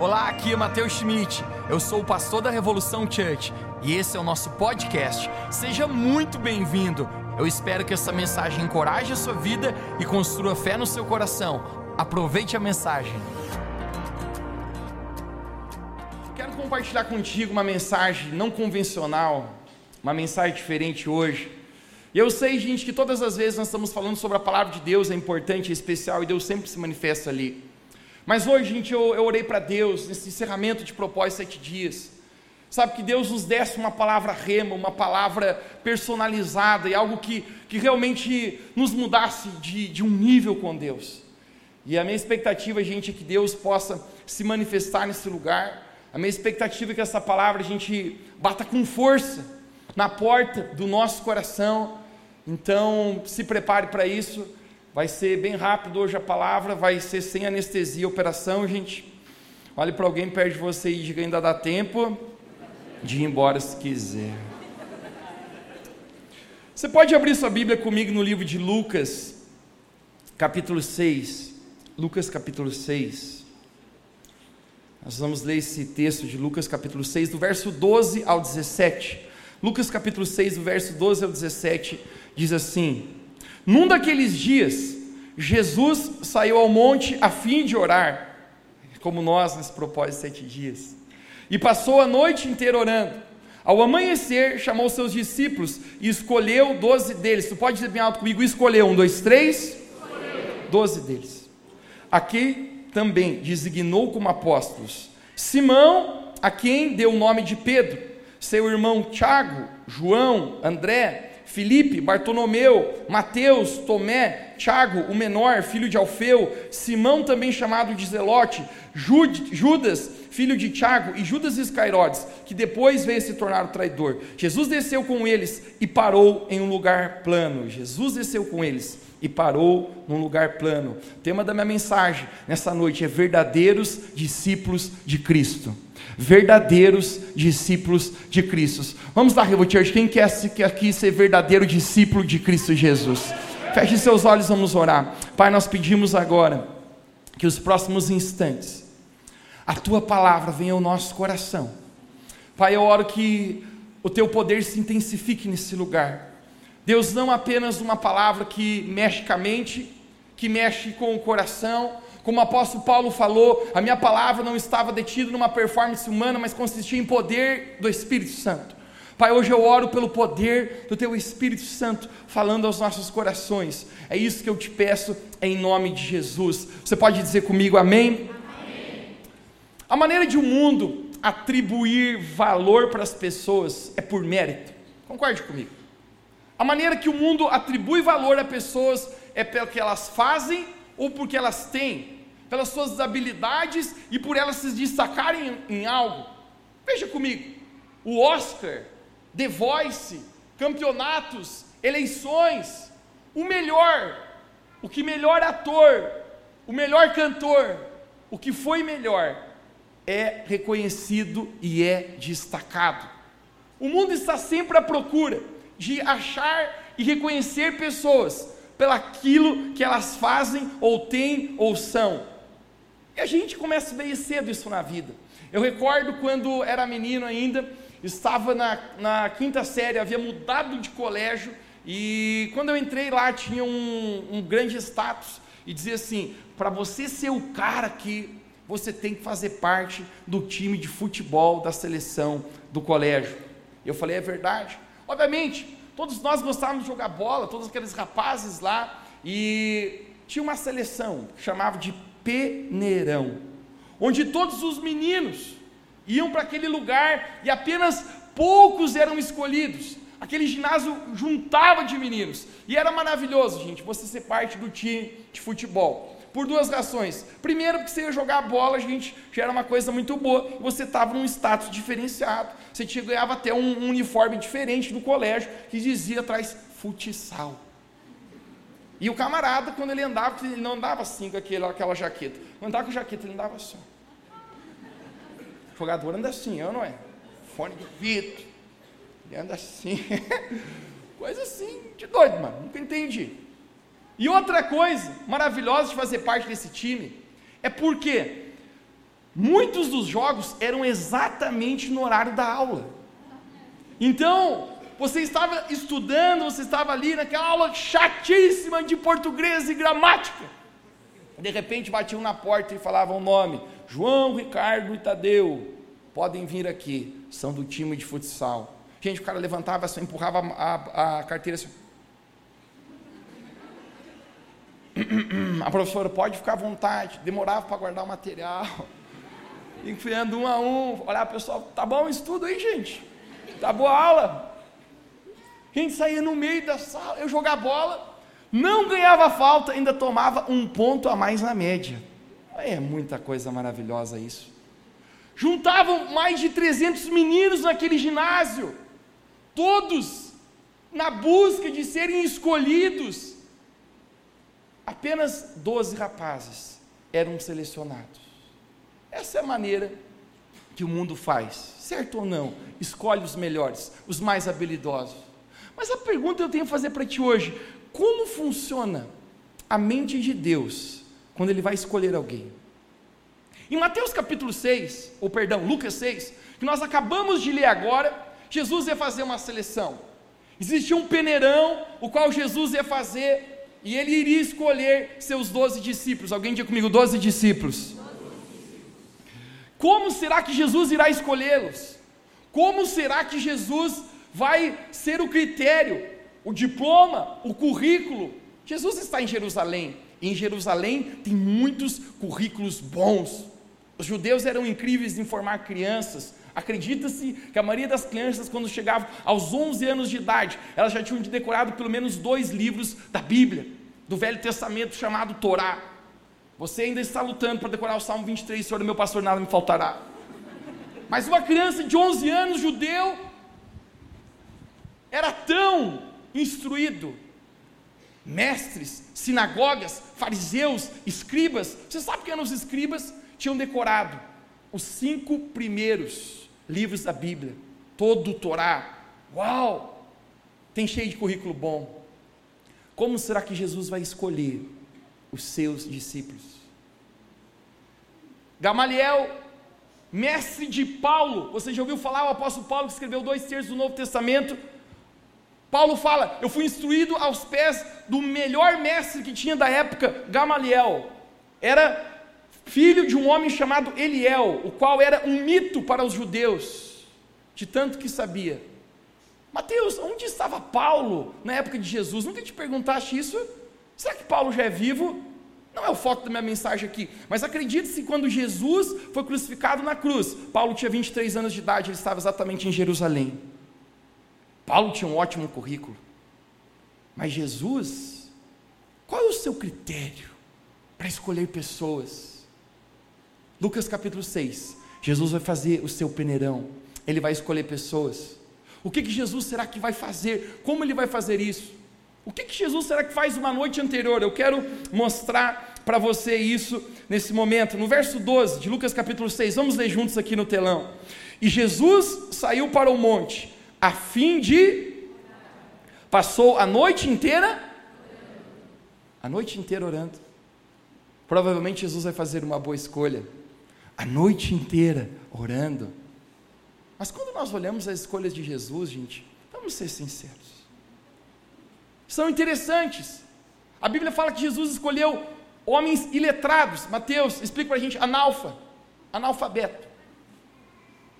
Olá, aqui é Matheus Schmidt. Eu sou o pastor da Revolução Church e esse é o nosso podcast. Seja muito bem-vindo. Eu espero que essa mensagem encoraje a sua vida e construa fé no seu coração. Aproveite a mensagem. Quero compartilhar contigo uma mensagem não convencional, uma mensagem diferente hoje. E eu sei, gente, que todas as vezes nós estamos falando sobre a palavra de Deus, é importante, é especial e Deus sempre se manifesta ali. Mas hoje, gente, eu, eu orei para Deus, nesse encerramento de propósito sete dias. Sabe, que Deus nos desse uma palavra rema, uma palavra personalizada e algo que, que realmente nos mudasse de, de um nível com Deus. E a minha expectativa, gente, é que Deus possa se manifestar nesse lugar. A minha expectativa é que essa palavra a gente bata com força na porta do nosso coração. Então, se prepare para isso. Vai ser bem rápido hoje a palavra, vai ser sem anestesia a operação, gente. Olhe para alguém perto de você e diga: ainda dá tempo de ir embora se quiser. Você pode abrir sua Bíblia comigo no livro de Lucas, capítulo 6. Lucas, capítulo 6. Nós vamos ler esse texto de Lucas, capítulo 6, do verso 12 ao 17. Lucas, capítulo 6, do verso 12 ao 17, diz assim. Num daqueles dias, Jesus saiu ao monte a fim de orar, como nós nesse propósito sete dias, e passou a noite inteira orando. Ao amanhecer, chamou seus discípulos e escolheu doze deles. Tu pode dizer bem alto comigo: escolheu um, dois, três? Doze deles. Aqui também designou como apóstolos Simão, a quem deu o nome de Pedro, seu irmão Tiago, João, André, Filipe, Bartolomeu, Mateus, Tomé, Tiago, o menor, filho de Alfeu, Simão, também chamado de Zelote, Judas, filho de Tiago, e Judas Iscariotes, que depois veio se tornar o traidor. Jesus desceu com eles e parou em um lugar plano. Jesus desceu com eles e parou num lugar plano. O tema da minha mensagem nessa noite é verdadeiros discípulos de Cristo verdadeiros discípulos de Cristo. Vamos lá, Revo Church, quem quer aqui ser verdadeiro discípulo de Cristo Jesus? Feche seus olhos, vamos orar. Pai, nós pedimos agora que os próximos instantes a tua palavra venha ao nosso coração. Pai, eu oro que o teu poder se intensifique nesse lugar. Deus, não apenas uma palavra que mexe com a mente, que mexe com o coração, como o apóstolo Paulo falou, a minha palavra não estava detida numa performance humana, mas consistia em poder do Espírito Santo. Pai, hoje eu oro pelo poder do Teu Espírito Santo falando aos nossos corações. É isso que eu te peço em nome de Jesus. Você pode dizer comigo amém? amém. A maneira de o um mundo atribuir valor para as pessoas é por mérito. Concorde comigo. A maneira que o mundo atribui valor a pessoas é pelo que elas fazem ou porque elas têm, pelas suas habilidades e por elas se destacarem em, algo. Veja comigo, o Oscar, The Voice, campeonatos, eleições, o melhor, o que melhor ator, o melhor cantor, o que foi melhor, é reconhecido e é destacado. O mundo está sempre à procura de achar e reconhecer pessoas pelaquilo que elas fazem, ou têm, ou são. E a gente começa a ver cedo isso na vida. Eu recordo quando era menino ainda, estava na, na quinta série, havia mudado de colégio, e quando eu entrei lá tinha um, um grande status, e dizia assim: para você ser o cara aqui, você tem que fazer parte do time de futebol da seleção do colégio. Eu falei: é verdade. Obviamente, Todos nós gostávamos de jogar bola, todos aqueles rapazes lá, e tinha uma seleção que chamava de Peneirão, onde todos os meninos iam para aquele lugar e apenas poucos eram escolhidos. Aquele ginásio juntava de meninos. E era maravilhoso, gente, você ser parte do time de futebol por duas razões. Primeiro, porque você ia jogar bola, gente, já era uma coisa muito boa, você estava num status diferenciado. Você tinha, ganhava até um, um uniforme diferente do colégio, que dizia atrás futsal. E o camarada, quando ele andava, ele não andava assim com aquela, aquela jaqueta. Não andava com jaqueta, ele andava assim. O jogador anda assim, eu não é? Fone de vidro. Ele anda assim. Coisa assim, de doido, mano. Nunca entendi. E outra coisa maravilhosa de fazer parte desse time é porque muitos dos jogos eram exatamente no horário da aula. Então, você estava estudando, você estava ali naquela aula chatíssima de português e gramática. De repente batiam na porta e falavam o nome: João, Ricardo e Tadeu. Podem vir aqui, são do time de futsal. Gente, o cara levantava, só empurrava a, a carteira assim. A professora pode ficar à vontade, demorava para guardar o material, enfiando um a um, olhar pessoal, tá bom o estudo aí, gente? Tá boa aula? A gente saía no meio da sala, eu jogar bola, não ganhava falta, ainda tomava um ponto a mais na média. É muita coisa maravilhosa isso. Juntavam mais de 300 meninos naquele ginásio, todos na busca de serem escolhidos apenas 12 rapazes eram selecionados. Essa é a maneira que o mundo faz, certo ou não? Escolhe os melhores, os mais habilidosos. Mas a pergunta que eu tenho a fazer para ti hoje: como funciona a mente de Deus quando Ele vai escolher alguém? Em Mateus capítulo 6, ou perdão, Lucas 6, que nós acabamos de ler agora, Jesus ia fazer uma seleção. Existia um peneirão, o qual Jesus ia fazer e ele iria escolher seus doze discípulos. Alguém diga comigo, doze discípulos. Como será que Jesus irá escolhê-los? Como será que Jesus vai ser o critério, o diploma, o currículo? Jesus está em Jerusalém. Em Jerusalém tem muitos currículos bons. Os judeus eram incríveis em formar crianças. Acredita-se que a maioria das crianças, quando chegavam aos 11 anos de idade, elas já tinham decorado pelo menos dois livros da Bíblia, do Velho Testamento, chamado Torá. Você ainda está lutando para decorar o Salmo 23, Senhor, meu pastor, nada me faltará. Mas uma criança de 11 anos, judeu, era tão instruído. Mestres, sinagogas, fariseus, escribas, você sabe que eram os escribas? Tinham decorado os cinco primeiros livros da Bíblia, todo o Torá. Uau! Tem cheio de currículo bom. Como será que Jesus vai escolher os seus discípulos? Gamaliel, mestre de Paulo, você já ouviu falar o apóstolo Paulo que escreveu dois terços do Novo Testamento? Paulo fala: Eu fui instruído aos pés do melhor mestre que tinha da época, Gamaliel. Era filho de um homem chamado Eliel, o qual era um mito para os judeus, de tanto que sabia. Mateus, onde estava Paulo na época de Jesus? Nunca te perguntaste isso? Será que Paulo já é vivo? Não é o foco da minha mensagem aqui, mas acredite-se, quando Jesus foi crucificado na cruz, Paulo tinha 23 anos de idade, ele estava exatamente em Jerusalém. Paulo tinha um ótimo currículo, mas Jesus, qual é o seu critério para escolher pessoas? Lucas capítulo 6. Jesus vai fazer o seu peneirão. Ele vai escolher pessoas. O que, que Jesus será que vai fazer? Como ele vai fazer isso? O que, que Jesus será que faz uma noite anterior? Eu quero mostrar para você isso nesse momento. No verso 12 de Lucas capítulo 6, vamos ler juntos aqui no telão. E Jesus saiu para o monte, a fim de. Passou a noite inteira. A noite inteira orando. Provavelmente Jesus vai fazer uma boa escolha a noite inteira orando. Mas quando nós olhamos as escolhas de Jesus, gente, vamos ser sinceros. São interessantes. A Bíblia fala que Jesus escolheu homens iletrados. Mateus, explica para a gente, analfa, analfabeto.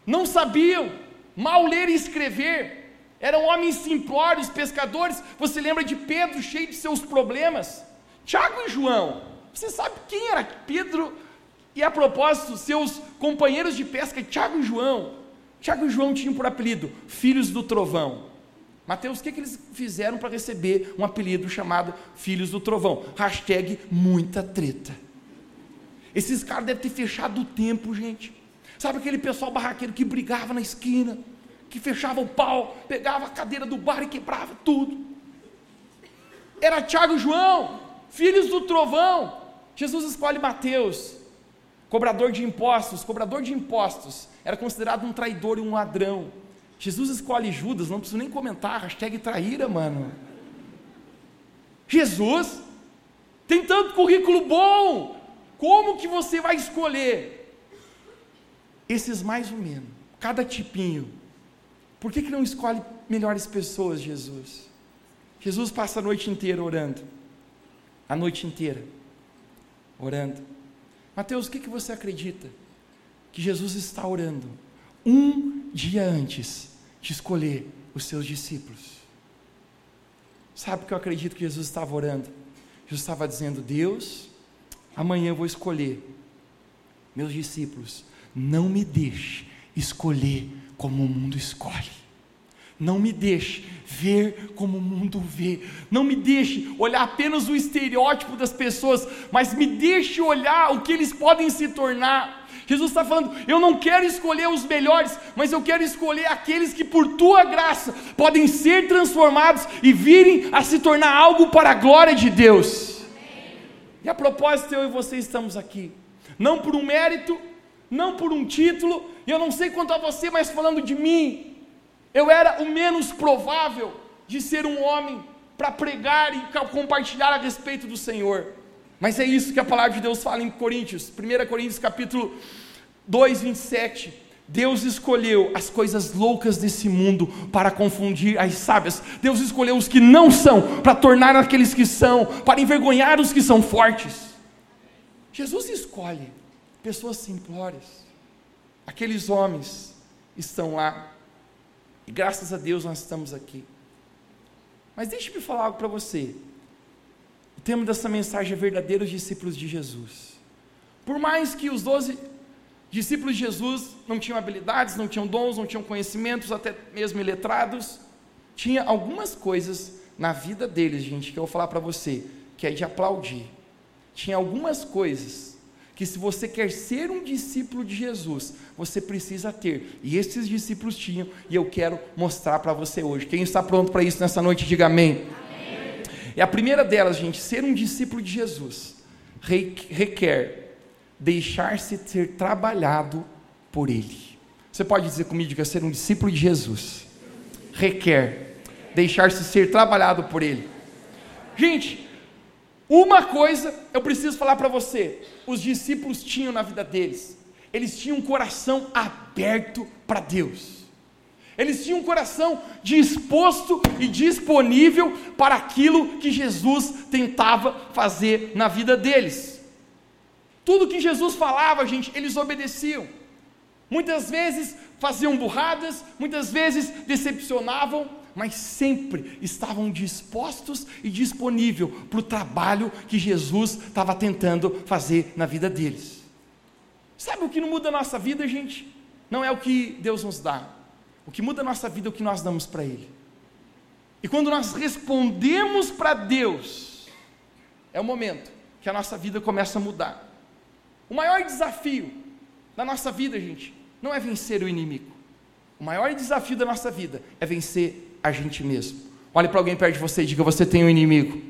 Não sabiam mal ler e escrever. Eram homens simplórios, pescadores. Você lembra de Pedro cheio de seus problemas? Tiago e João. Você sabe quem era Pedro? E a propósito, seus companheiros de pesca, Tiago e João, Tiago e João tinham por apelido Filhos do Trovão. Mateus, o que, que eles fizeram para receber um apelido chamado Filhos do Trovão? Hashtag muita treta. Esses caras devem ter fechado o tempo, gente. Sabe aquele pessoal barraqueiro que brigava na esquina, que fechava o pau, pegava a cadeira do bar e quebrava tudo. Era Tiago e João, filhos do trovão. Jesus escolhe Mateus, Cobrador de impostos, cobrador de impostos, era considerado um traidor e um ladrão. Jesus escolhe Judas, não preciso nem comentar, hashtag traíra, mano. Jesus tem tanto currículo bom, como que você vai escolher esses mais ou menos, cada tipinho, por que, que não escolhe melhores pessoas, Jesus? Jesus passa a noite inteira orando, a noite inteira, orando. Mateus, o que, que você acredita? Que Jesus está orando um dia antes de escolher os seus discípulos. Sabe o que eu acredito que Jesus estava orando? Jesus estava dizendo: Deus, amanhã eu vou escolher meus discípulos. Não me deixe escolher como o mundo escolhe. Não me deixe ver como o mundo vê. Não me deixe olhar apenas o estereótipo das pessoas, mas me deixe olhar o que eles podem se tornar. Jesus está falando: eu não quero escolher os melhores, mas eu quero escolher aqueles que, por tua graça, podem ser transformados e virem a se tornar algo para a glória de Deus. E a propósito, eu e você estamos aqui, não por um mérito, não por um título, e eu não sei quanto a você, mas falando de mim, eu era o menos provável de ser um homem para pregar e compartilhar a respeito do Senhor. Mas é isso que a palavra de Deus fala em Coríntios, 1 Coríntios capítulo 2, 27. Deus escolheu as coisas loucas desse mundo para confundir as sábias. Deus escolheu os que não são para tornar aqueles que são, para envergonhar os que são fortes. Jesus escolhe pessoas simplórias. Aqueles homens estão lá e graças a Deus nós estamos aqui. Mas deixe-me falar algo para você. O tema dessa mensagem é verdadeiros discípulos de Jesus. Por mais que os doze discípulos de Jesus não tinham habilidades, não tinham dons, não tinham conhecimentos, até mesmo iletrados, tinha algumas coisas na vida deles, gente, que eu vou falar para você, que é de aplaudir. Tinha algumas coisas que se você quer ser um discípulo de Jesus, você precisa ter. E esses discípulos tinham, e eu quero mostrar para você hoje. Quem está pronto para isso nessa noite, diga amém. amém. A primeira delas, gente, ser um discípulo de Jesus requer deixar-se ser trabalhado por Ele. Você pode dizer comigo, diga, ser um discípulo de Jesus requer deixar-se ser trabalhado por Ele. Gente, uma coisa eu preciso falar para você: os discípulos tinham na vida deles, eles tinham um coração aberto para Deus. Eles tinham um coração disposto e disponível para aquilo que Jesus tentava fazer na vida deles. Tudo que Jesus falava, gente, eles obedeciam. Muitas vezes faziam burradas, muitas vezes decepcionavam, mas sempre estavam dispostos e disponíveis para o trabalho que Jesus estava tentando fazer na vida deles. Sabe o que não muda a nossa vida, gente? Não é o que Deus nos dá. O que muda a nossa vida é o que nós damos para Ele. E quando nós respondemos para Deus, é o momento que a nossa vida começa a mudar. O maior desafio da nossa vida, gente, não é vencer o inimigo. O maior desafio da nossa vida é vencer a gente mesmo. Olhe para alguém perto de você e diga: Você tem um inimigo.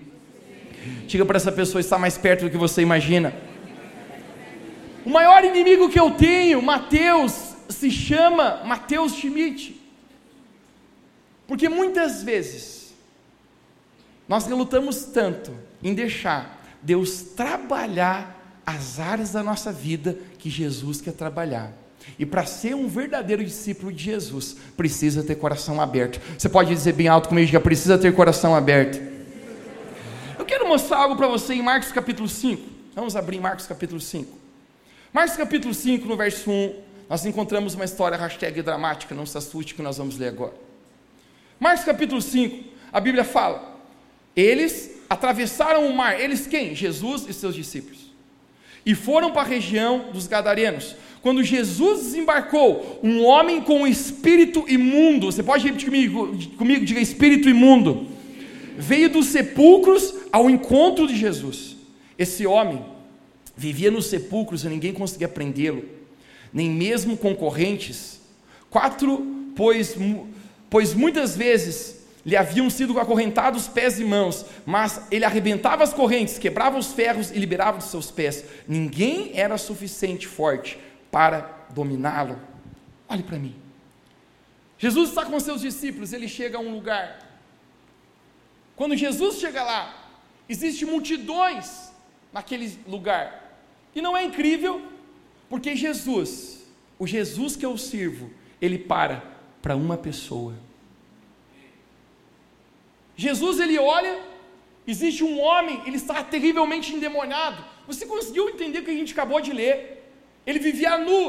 Diga para essa pessoa estar mais perto do que você imagina. O maior inimigo que eu tenho, Mateus, se chama Mateus Schmidt. Porque muitas vezes nós relutamos tanto em deixar Deus trabalhar as áreas da nossa vida que Jesus quer trabalhar. E para ser um verdadeiro discípulo de Jesus, precisa ter coração aberto. Você pode dizer bem alto comigo, já precisa ter coração aberto. Eu quero mostrar algo para você em Marcos capítulo 5. Vamos abrir Marcos capítulo 5. Marcos capítulo 5, no verso 1, nós encontramos uma história hashtag dramática, não se assuste que nós vamos ler agora. Marcos capítulo 5, a Bíblia fala: Eles atravessaram o mar, eles quem? Jesus e seus discípulos. E foram para a região dos Gadarenos. Quando Jesus desembarcou, um homem com um espírito imundo, você pode repetir comigo, comigo diga espírito imundo, veio dos sepulcros ao encontro de Jesus. Esse homem vivia nos sepulcros e ninguém conseguia prendê-lo, nem mesmo concorrentes. Quatro, pois, pois muitas vezes lhe haviam sido acorrentados pés e mãos, mas ele arrebentava as correntes, quebrava os ferros e liberava dos seus pés. Ninguém era suficiente forte para dominá-lo. Olhe para mim. Jesus está com seus discípulos, ele chega a um lugar. Quando Jesus chega lá, existem multidões naquele lugar. E não é incrível, porque Jesus o Jesus que eu sirvo, ele para para uma pessoa. Jesus ele olha, existe um homem, ele está terrivelmente endemoniado. Você conseguiu entender o que a gente acabou de ler? Ele vivia nu,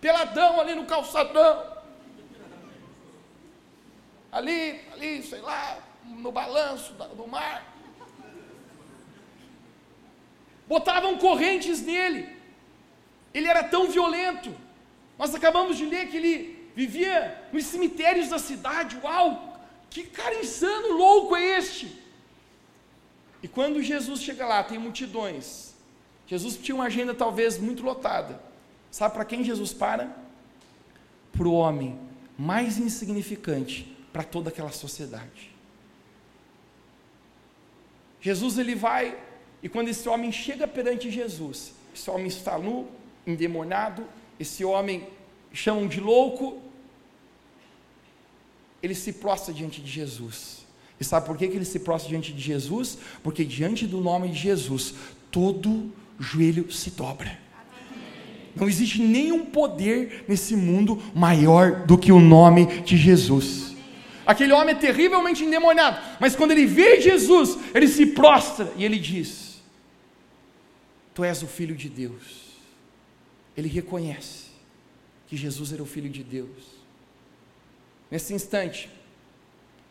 peladão ali no calçadão. Ali, ali, sei lá, no balanço do mar. Botavam correntes nele. Ele era tão violento. Nós acabamos de ler que ele vivia nos cemitérios da cidade. Uau! Que cara insano, louco é este? E quando Jesus chega lá, tem multidões. Jesus tinha uma agenda talvez muito lotada. Sabe para quem Jesus para? Para o homem mais insignificante para toda aquela sociedade. Jesus ele vai, e quando esse homem chega perante Jesus, esse homem está nu, endemoniado, esse homem chamam de louco, ele se prostra diante de Jesus. E sabe por que, que ele se prostra diante de Jesus? Porque diante do nome de Jesus, todo joelho se dobra. Não existe nenhum poder nesse mundo maior do que o nome de Jesus. Aquele homem é terrivelmente endemoniado, mas quando ele vê Jesus, ele se prostra e ele diz: Tu és o filho de Deus. Ele reconhece que Jesus era o filho de Deus. Nesse instante,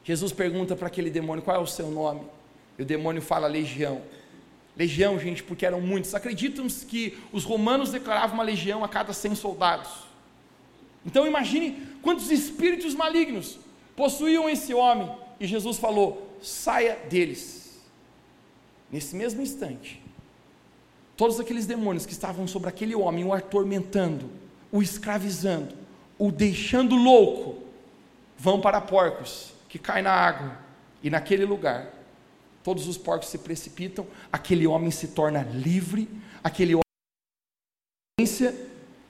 Jesus pergunta para aquele demônio: qual é o seu nome? E o demônio fala: legião. Legião, gente, porque eram muitos. Acreditam que os romanos declaravam uma legião a cada 100 soldados. Então imagine quantos espíritos malignos possuíam esse homem. E Jesus falou: saia deles. Nesse mesmo instante, todos aqueles demônios que estavam sobre aquele homem, o atormentando, o escravizando, o deixando louco, vão para porcos que caem na água, e naquele lugar, todos os porcos se precipitam, aquele homem se torna livre, aquele homem.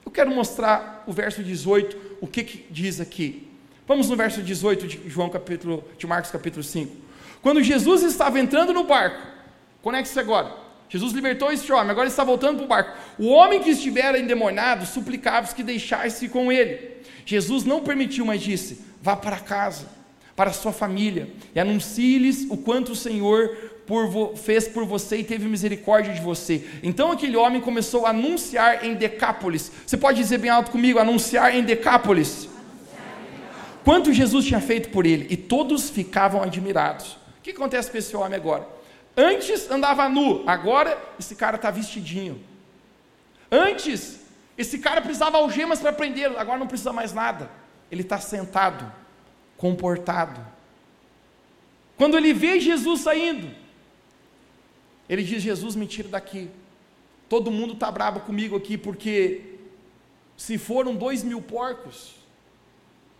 Eu quero mostrar o verso 18, o que, que diz aqui. Vamos no verso 18 de João capítulo, de Marcos capítulo 5. Quando Jesus estava entrando no barco, conecte-se agora. Jesus libertou este homem, agora ele está voltando para o barco. O homem que estivera endemoniado suplicava-os que deixasse com ele. Jesus não permitiu, mas disse: vá para casa, para sua família, e anuncie-lhes o quanto o Senhor por fez por você e teve misericórdia de você. Então aquele homem começou a anunciar em Decápolis. Você pode dizer bem alto comigo: anunciar em Decápolis. Quanto Jesus tinha feito por ele, e todos ficavam admirados. O que acontece com esse homem agora? Antes andava nu, agora esse cara está vestidinho. Antes, esse cara precisava algemas para prendê-lo, agora não precisa mais nada ele está sentado, comportado. Quando ele vê Jesus saindo, ele diz: Jesus, me tira daqui. Todo mundo está bravo comigo aqui, porque se foram dois mil porcos,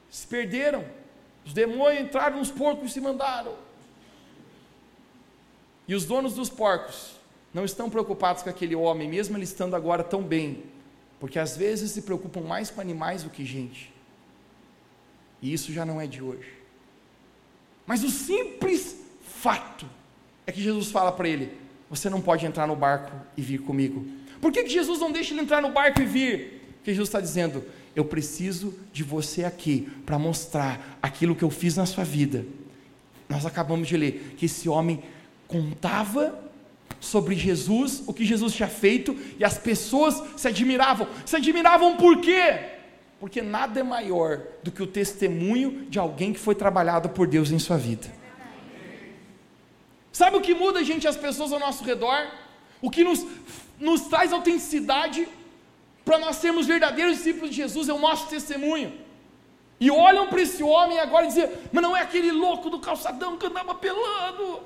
se perderam, os demônios entraram nos porcos e se mandaram. E os donos dos porcos não estão preocupados com aquele homem, mesmo ele estando agora tão bem, porque às vezes se preocupam mais com animais do que gente. E isso já não é de hoje. Mas o simples fato é que Jesus fala para ele: Você não pode entrar no barco e vir comigo. Por que, que Jesus não deixa ele entrar no barco e vir? Porque Jesus está dizendo: Eu preciso de você aqui para mostrar aquilo que eu fiz na sua vida. Nós acabamos de ler que esse homem contava sobre Jesus, o que Jesus tinha feito, e as pessoas se admiravam. Se admiravam por quê? Porque nada é maior do que o testemunho de alguém que foi trabalhado por Deus em sua vida. Sabe o que muda, gente, as pessoas ao nosso redor? O que nos, nos traz autenticidade para nós sermos verdadeiros discípulos de Jesus é o nosso testemunho. E olham para esse homem agora e dizem: Mas não é aquele louco do calçadão que andava pelando,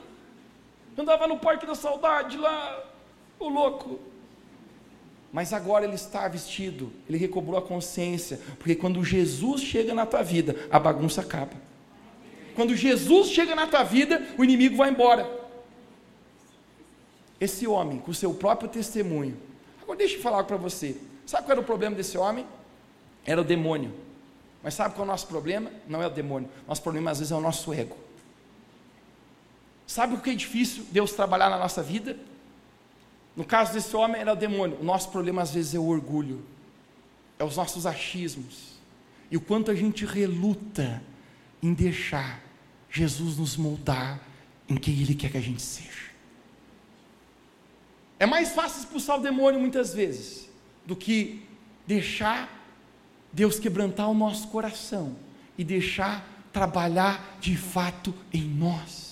andava no Parque da Saudade lá, o louco mas agora ele está vestido, ele recobrou a consciência, porque quando Jesus chega na tua vida, a bagunça acaba. Quando Jesus chega na tua vida, o inimigo vai embora. Esse homem, com o seu próprio testemunho. Agora deixa eu falar para você. Sabe qual era o problema desse homem? Era o demônio. Mas sabe qual é o nosso problema? Não é o demônio. Nosso problema às vezes é o nosso ego. Sabe o que é difícil Deus trabalhar na nossa vida? No caso desse homem era o demônio. O nosso problema às vezes é o orgulho. É os nossos achismos e o quanto a gente reluta em deixar Jesus nos moldar em quem Ele quer que a gente seja. É mais fácil expulsar o demônio muitas vezes do que deixar Deus quebrantar o nosso coração e deixar trabalhar de fato em nós.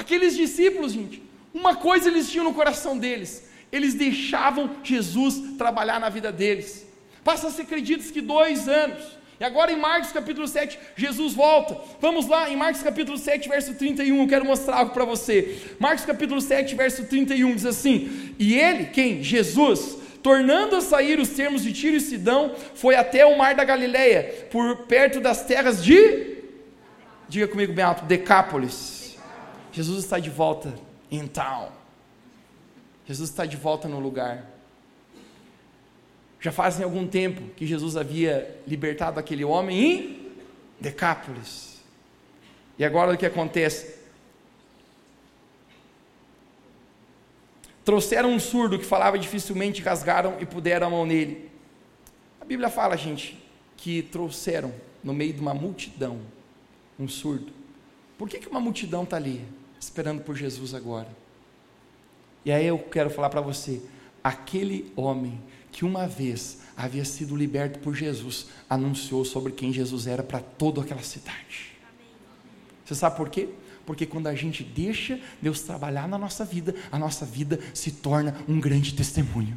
Aqueles discípulos, gente, uma coisa eles tinham no coração deles: eles deixavam Jesus trabalhar na vida deles. Passa-se, acreditas que dois anos. E agora em Marcos capítulo 7, Jesus volta. Vamos lá, em Marcos capítulo 7, verso 31, eu quero mostrar algo para você. Marcos capítulo 7, verso 31 diz assim: E ele, quem? Jesus, tornando a sair os termos de Tiro e Sidão, foi até o mar da Galileia, por perto das terras de Diga comigo bem alto, Decápolis. Jesus está de volta em town. Jesus está de volta no lugar. Já fazem algum tempo que Jesus havia libertado aquele homem em Decápolis. E agora o que acontece? Trouxeram um surdo que falava dificilmente, rasgaram e puderam a mão nele. A Bíblia fala, gente, que trouxeram no meio de uma multidão um surdo. Por que, que uma multidão está ali, esperando por Jesus agora? E aí eu quero falar para você: aquele homem que uma vez havia sido liberto por Jesus, anunciou sobre quem Jesus era para toda aquela cidade. Você sabe por quê? Porque quando a gente deixa Deus trabalhar na nossa vida, a nossa vida se torna um grande testemunho.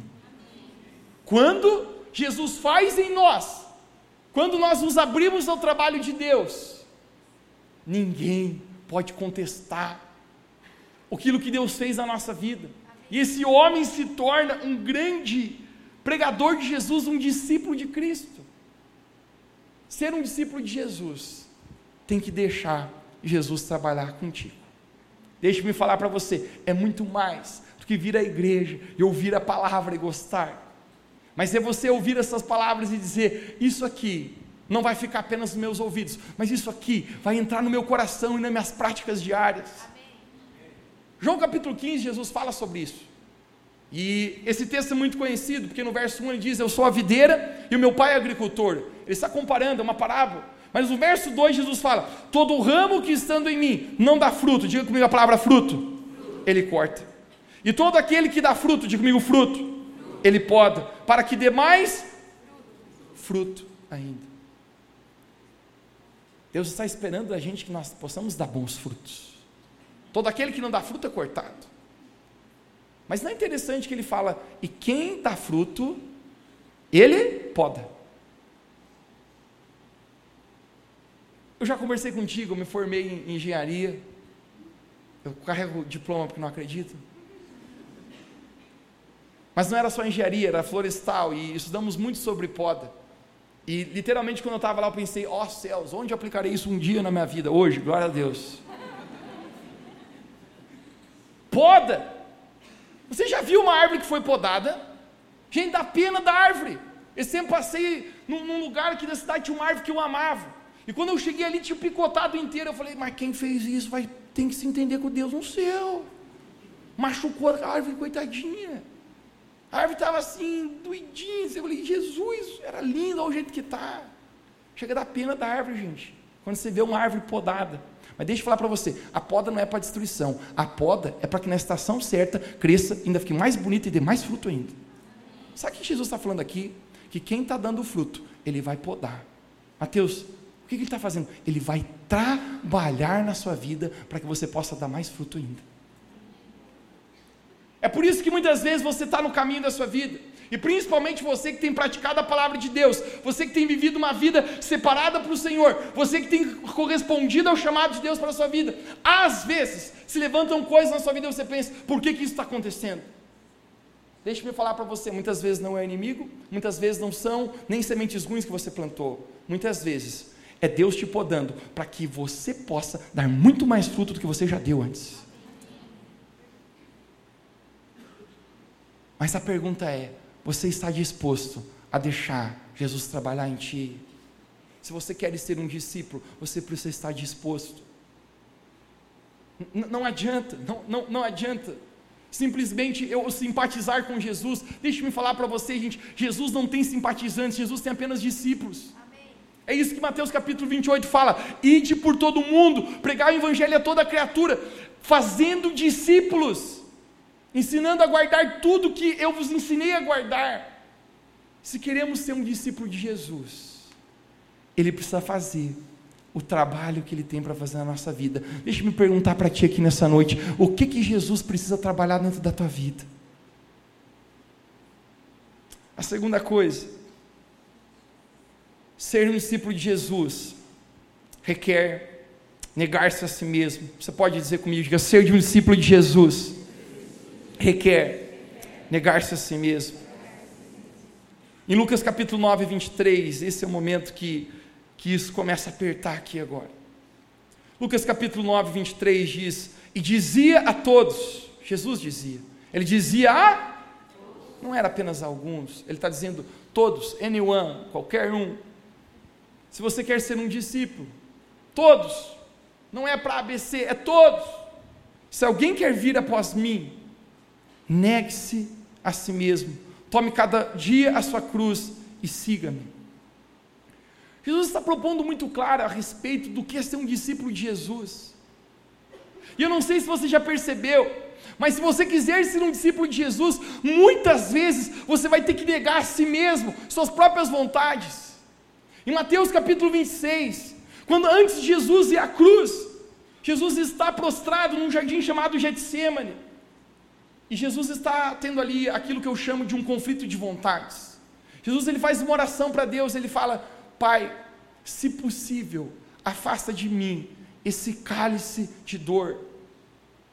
Quando Jesus faz em nós, quando nós nos abrimos ao trabalho de Deus, ninguém pode contestar aquilo que Deus fez na nossa vida. E esse homem se torna um grande pregador de Jesus, um discípulo de Cristo. Ser um discípulo de Jesus tem que deixar Jesus trabalhar contigo. Deixe-me falar para você, é muito mais do que vir à igreja e ouvir a palavra e gostar. Mas é você ouvir essas palavras e dizer: Isso aqui não vai ficar apenas nos meus ouvidos, mas isso aqui vai entrar no meu coração e nas minhas práticas diárias. João capítulo 15, Jesus fala sobre isso. E esse texto é muito conhecido, porque no verso 1 ele diz: Eu sou a videira e o meu pai é agricultor. Ele está comparando, é uma parábola. Mas no verso 2 Jesus fala: Todo ramo que estando em mim não dá fruto, diga comigo a palavra fruto, ele corta. E todo aquele que dá fruto, diga comigo fruto, ele poda, para que dê mais fruto ainda. Deus está esperando da gente que nós possamos dar bons frutos. Todo aquele que não dá fruto é cortado. Mas não é interessante que ele fala, e quem dá fruto, ele poda. Eu já conversei contigo, eu me formei em engenharia. Eu carrego o diploma porque não acredito. Mas não era só engenharia, era florestal e estudamos muito sobre poda. E literalmente quando eu estava lá eu pensei, ó oh, céus, onde aplicarei isso um dia na minha vida? Hoje, glória a Deus. Poda. Você já viu uma árvore que foi podada? Gente, dá pena da árvore. Eu sempre passei num, num lugar aqui da cidade, tinha uma árvore que eu amava. E quando eu cheguei ali, tinha picotado inteiro. Eu falei, mas quem fez isso vai, tem que se entender com Deus no céu. Machucou a árvore, coitadinha. A árvore estava assim, doidinha. Eu falei, Jesus, era linda o jeito que está. Chega a dar pena da árvore, gente. Quando você vê uma árvore podada. Mas deixa eu falar para você, a poda não é para destruição, a poda é para que na estação certa cresça, ainda fique mais bonita e dê mais fruto ainda. Sabe o que Jesus está falando aqui? Que quem está dando fruto, ele vai podar. Mateus, o que ele está fazendo? Ele vai trabalhar na sua vida para que você possa dar mais fruto ainda. É por isso que muitas vezes você está no caminho da sua vida. E principalmente você que tem praticado a palavra de Deus, você que tem vivido uma vida separada para o Senhor, você que tem correspondido ao chamado de Deus para a sua vida. Às vezes se levantam coisas na sua vida e você pensa: por que, que isso está acontecendo? Deixe-me falar para você: muitas vezes não é inimigo, muitas vezes não são nem sementes ruins que você plantou, muitas vezes é Deus te podando para que você possa dar muito mais fruto do que você já deu antes. Mas a pergunta é: você está disposto a deixar Jesus trabalhar em ti? Se você quer ser um discípulo, você precisa estar disposto. N não adianta, não, não, não adianta. simplesmente eu simpatizar com Jesus. Deixe-me falar para você, gente, Jesus não tem simpatizantes, Jesus tem apenas discípulos. É isso que Mateus capítulo 28 fala: ide por todo o mundo, pregar o evangelho a toda criatura, fazendo discípulos, ensinando a guardar tudo que eu vos ensinei a guardar. Se queremos ser um discípulo de Jesus, ele precisa fazer o trabalho que ele tem para fazer na nossa vida. Deixa eu me perguntar para ti aqui nessa noite: o que que Jesus precisa trabalhar dentro da tua vida? A segunda coisa, ser um discípulo de Jesus requer negar-se a si mesmo. Você pode dizer comigo, diga, ser de um discípulo de Jesus requer negar-se a si mesmo. Em Lucas capítulo 9, 23, esse é o momento que, que isso começa a apertar aqui agora. Lucas capítulo 9, 23 diz: E dizia a todos, Jesus dizia, ele dizia a, não era apenas alguns, ele está dizendo todos, anyone, qualquer um. Se você quer ser um discípulo, todos, não é para ABC, é todos. Se alguém quer vir após mim, negue-se a si mesmo, Tome cada dia a sua cruz e siga-me. Jesus está propondo muito claro a respeito do que é ser um discípulo de Jesus. E eu não sei se você já percebeu, mas se você quiser ser um discípulo de Jesus, muitas vezes você vai ter que negar a si mesmo, suas próprias vontades. Em Mateus capítulo 26, quando antes de Jesus ir à cruz, Jesus está prostrado num jardim chamado Getsemane. E Jesus está tendo ali aquilo que eu chamo de um conflito de vontades. Jesus ele faz uma oração para Deus, ele fala: Pai, se possível, afasta de mim esse cálice de dor.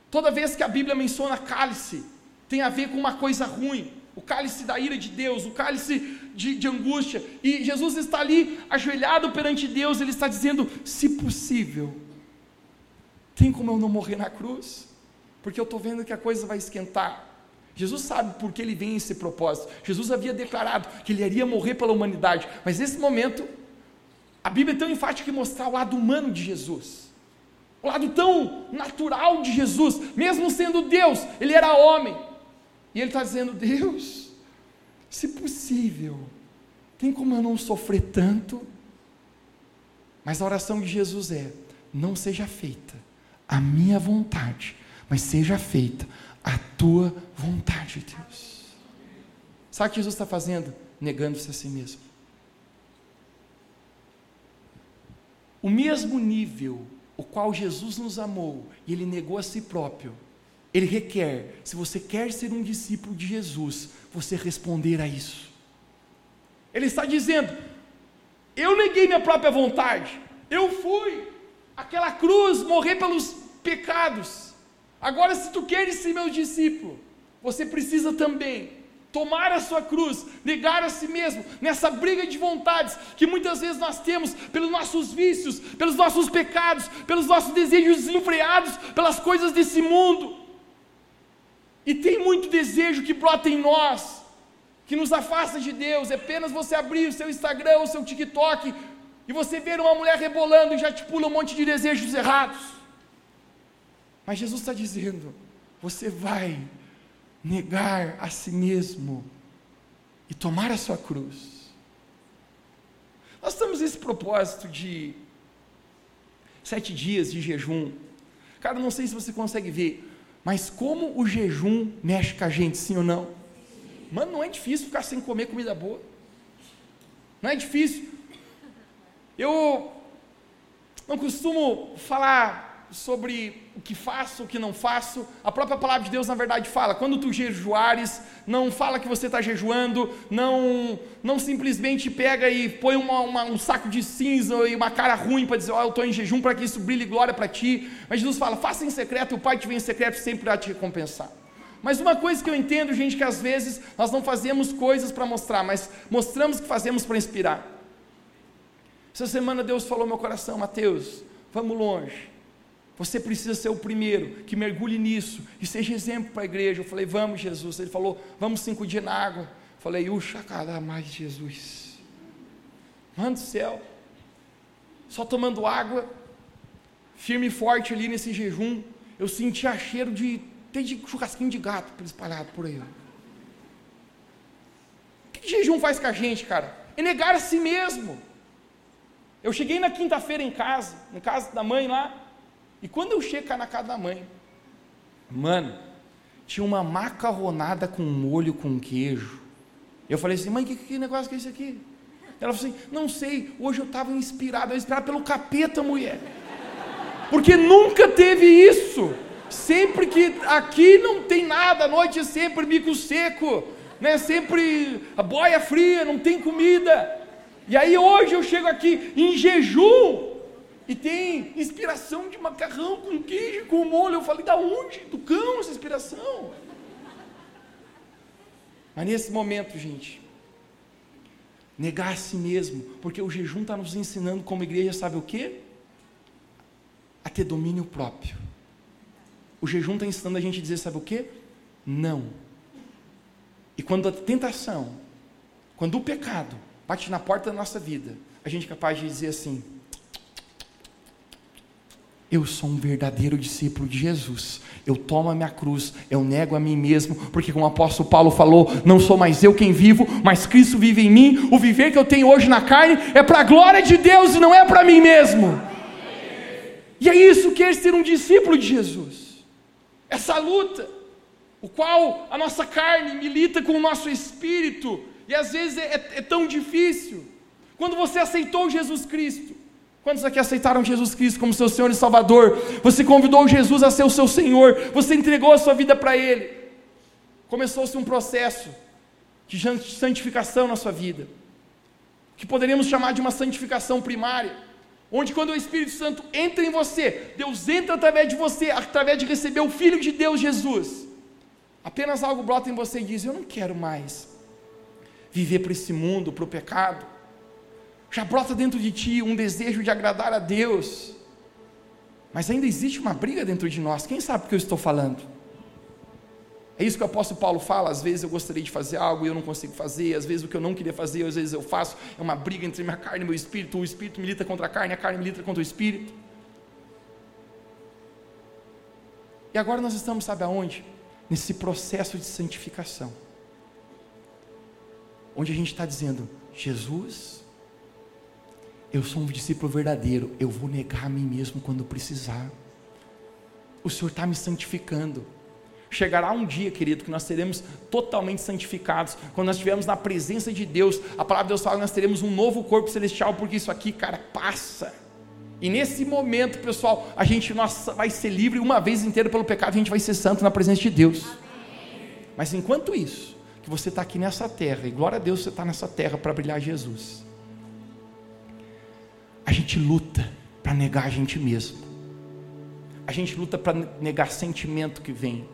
Toda vez que a Bíblia menciona cálice, tem a ver com uma coisa ruim, o cálice da ira de Deus, o cálice de, de angústia. E Jesus está ali ajoelhado perante Deus, ele está dizendo: se possível, tem como eu não morrer na cruz? Porque eu estou vendo que a coisa vai esquentar. Jesus sabe por que ele vem esse propósito. Jesus havia declarado que ele iria morrer pela humanidade, mas nesse momento, a Bíblia é tão enfática que mostrar o lado humano de Jesus, o lado tão natural de Jesus, mesmo sendo Deus, ele era homem, e ele está dizendo: Deus, se possível, tem como eu não sofrer tanto? Mas a oração de Jesus é: não seja feita a minha vontade, mas seja feita a tua vontade, Deus. Sabe o que Jesus está fazendo? Negando-se a si mesmo. O mesmo nível o qual Jesus nos amou e ele negou a si próprio, ele requer, se você quer ser um discípulo de Jesus, você responder a isso. Ele está dizendo: eu neguei minha própria vontade, eu fui aquela cruz morrer pelos pecados. Agora, se tu queres ser meu discípulo, você precisa também tomar a sua cruz, negar a si mesmo, nessa briga de vontades que muitas vezes nós temos pelos nossos vícios, pelos nossos pecados, pelos nossos desejos desenfreados, pelas coisas desse mundo. E tem muito desejo que brota em nós, que nos afasta de Deus. É apenas você abrir o seu Instagram, o seu TikTok, e você ver uma mulher rebolando e já te pula um monte de desejos errados. Mas Jesus está dizendo: você vai negar a si mesmo e tomar a sua cruz. Nós estamos nesse propósito de sete dias de jejum. Cara, não sei se você consegue ver, mas como o jejum mexe com a gente, sim ou não? Mano, não é difícil ficar sem comer comida boa. Não é difícil. Eu não costumo falar sobre o que faço, o que não faço. A própria palavra de Deus, na verdade, fala: quando tu jejuares, não fala que você está jejuando, não, não simplesmente pega e põe uma, uma, um saco de cinza e uma cara ruim para dizer: Ó, oh, eu estou em jejum para que isso brilhe glória para ti. Mas Jesus fala: faça em secreto, o Pai te vem em secreto sempre para te recompensar. Mas uma coisa que eu entendo, gente, que às vezes nós não fazemos coisas para mostrar, mas mostramos que fazemos para inspirar. Essa semana Deus falou no meu coração, Mateus, vamos longe. Você precisa ser o primeiro que mergulhe nisso e seja exemplo para a igreja. Eu falei, vamos, Jesus. Ele falou, vamos cinco dias na água. Eu falei, uxa, cara, mais Jesus. Mano do céu. Só tomando água, firme e forte ali nesse jejum. Eu sentia cheiro de Tem de churrasquinho de gato espalhado por aí. O que jejum faz com a gente, cara? É negar a si mesmo. Eu cheguei na quinta-feira em casa, na casa da mãe lá, e quando eu chego na casa da mãe, mano, tinha uma macarronada com molho com queijo. Eu falei assim, mãe, que, que negócio que é isso aqui? Ela falou assim, não sei, hoje eu estava inspirado, eu inspirado pelo capeta, mulher. Porque nunca teve isso. Sempre que aqui não tem nada, a noite é sempre bico seco, né? Sempre a boia fria, não tem comida. E aí hoje eu chego aqui em jejum e tem inspiração de macarrão com queijo, com molho. Eu falei, da onde? Do cão essa inspiração? Mas nesse momento, gente, negar a si mesmo, porque o jejum está nos ensinando como igreja, sabe o que? A ter domínio próprio. O jejum está ensinando a gente a dizer, sabe o que? Não. E quando a tentação, quando o pecado bate na porta da nossa vida, a gente é capaz de dizer assim: eu sou um verdadeiro discípulo de Jesus. Eu tomo a minha cruz, eu nego a mim mesmo, porque como o apóstolo Paulo falou, não sou mais eu quem vivo, mas Cristo vive em mim. O viver que eu tenho hoje na carne é para a glória de Deus e não é para mim mesmo. E é isso que é ser um discípulo de Jesus. Essa luta, o qual a nossa carne milita com o nosso espírito, e às vezes é, é, é tão difícil. Quando você aceitou Jesus Cristo, Quantos aqui aceitaram Jesus Cristo como seu Senhor e Salvador? Você convidou Jesus a ser o seu Senhor, você entregou a sua vida para Ele. Começou-se um processo de santificação na sua vida, que poderíamos chamar de uma santificação primária, onde quando o Espírito Santo entra em você, Deus entra através de você, através de receber o Filho de Deus, Jesus. Apenas algo brota em você e diz: Eu não quero mais viver para esse mundo, para o pecado já brota dentro de ti um desejo de agradar a Deus, mas ainda existe uma briga dentro de nós. Quem sabe o que eu estou falando? É isso que o apóstolo Paulo fala. Às vezes eu gostaria de fazer algo e eu não consigo fazer. Às vezes o que eu não queria fazer, às vezes eu faço. É uma briga entre minha carne e meu espírito. O espírito milita contra a carne, a carne milita contra o espírito. E agora nós estamos, sabe aonde? Nesse processo de santificação. Onde a gente está dizendo: Jesus, eu sou um discípulo verdadeiro, eu vou negar a mim mesmo quando precisar. O Senhor está me santificando. Chegará um dia, querido, que nós seremos totalmente santificados. Quando nós estivermos na presença de Deus, a palavra de Deus fala que nós teremos um novo corpo celestial, porque isso aqui, cara, passa. E nesse momento, pessoal, a gente nossa, vai ser livre uma vez inteira pelo pecado, a gente vai ser santo na presença de Deus. Mas enquanto isso, que você está aqui nessa terra, e glória a Deus você está nessa terra para brilhar Jesus a gente luta para negar a gente mesmo. A gente luta para negar sentimento que vem.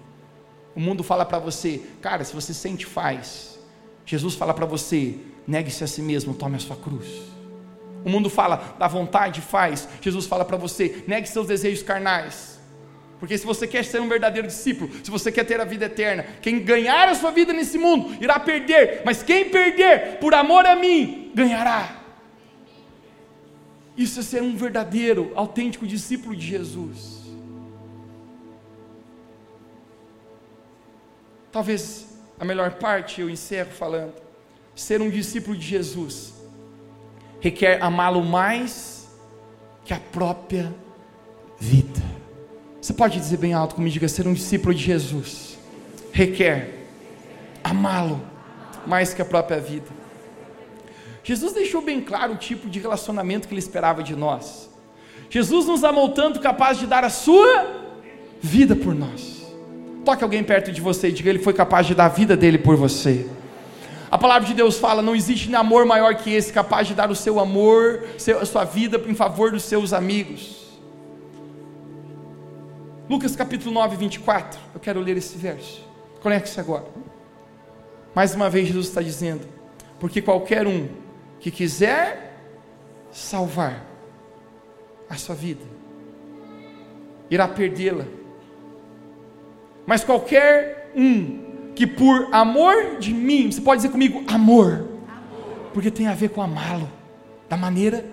O mundo fala para você, cara, se você sente, faz. Jesus fala para você, negue-se a si mesmo, tome a sua cruz. O mundo fala, da vontade, faz. Jesus fala para você, negue seus desejos carnais. Porque se você quer ser um verdadeiro discípulo, se você quer ter a vida eterna, quem ganhar a sua vida nesse mundo irá perder, mas quem perder por amor a mim, ganhará. Isso é ser um verdadeiro, autêntico discípulo de Jesus. Talvez a melhor parte eu encerro falando: ser um discípulo de Jesus requer amá-lo mais que a própria vida. Você pode dizer bem alto comigo, diga ser um discípulo de Jesus requer amá-lo mais que a própria vida. Jesus deixou bem claro o tipo de relacionamento que ele esperava de nós. Jesus nos amou tanto capaz de dar a sua vida por nós. Toque alguém perto de você e diga: Ele foi capaz de dar a vida dele por você. A palavra de Deus fala: não existe amor maior que esse, capaz de dar o seu amor, a sua vida em favor dos seus amigos. Lucas capítulo 9, 24. Eu quero ler esse verso. Conecte-se agora. Mais uma vez, Jesus está dizendo: porque qualquer um que quiser salvar a sua vida, irá perdê-la. Mas qualquer um que por amor de mim, você pode dizer comigo, amor, amor. porque tem a ver com amá-lo, da maneira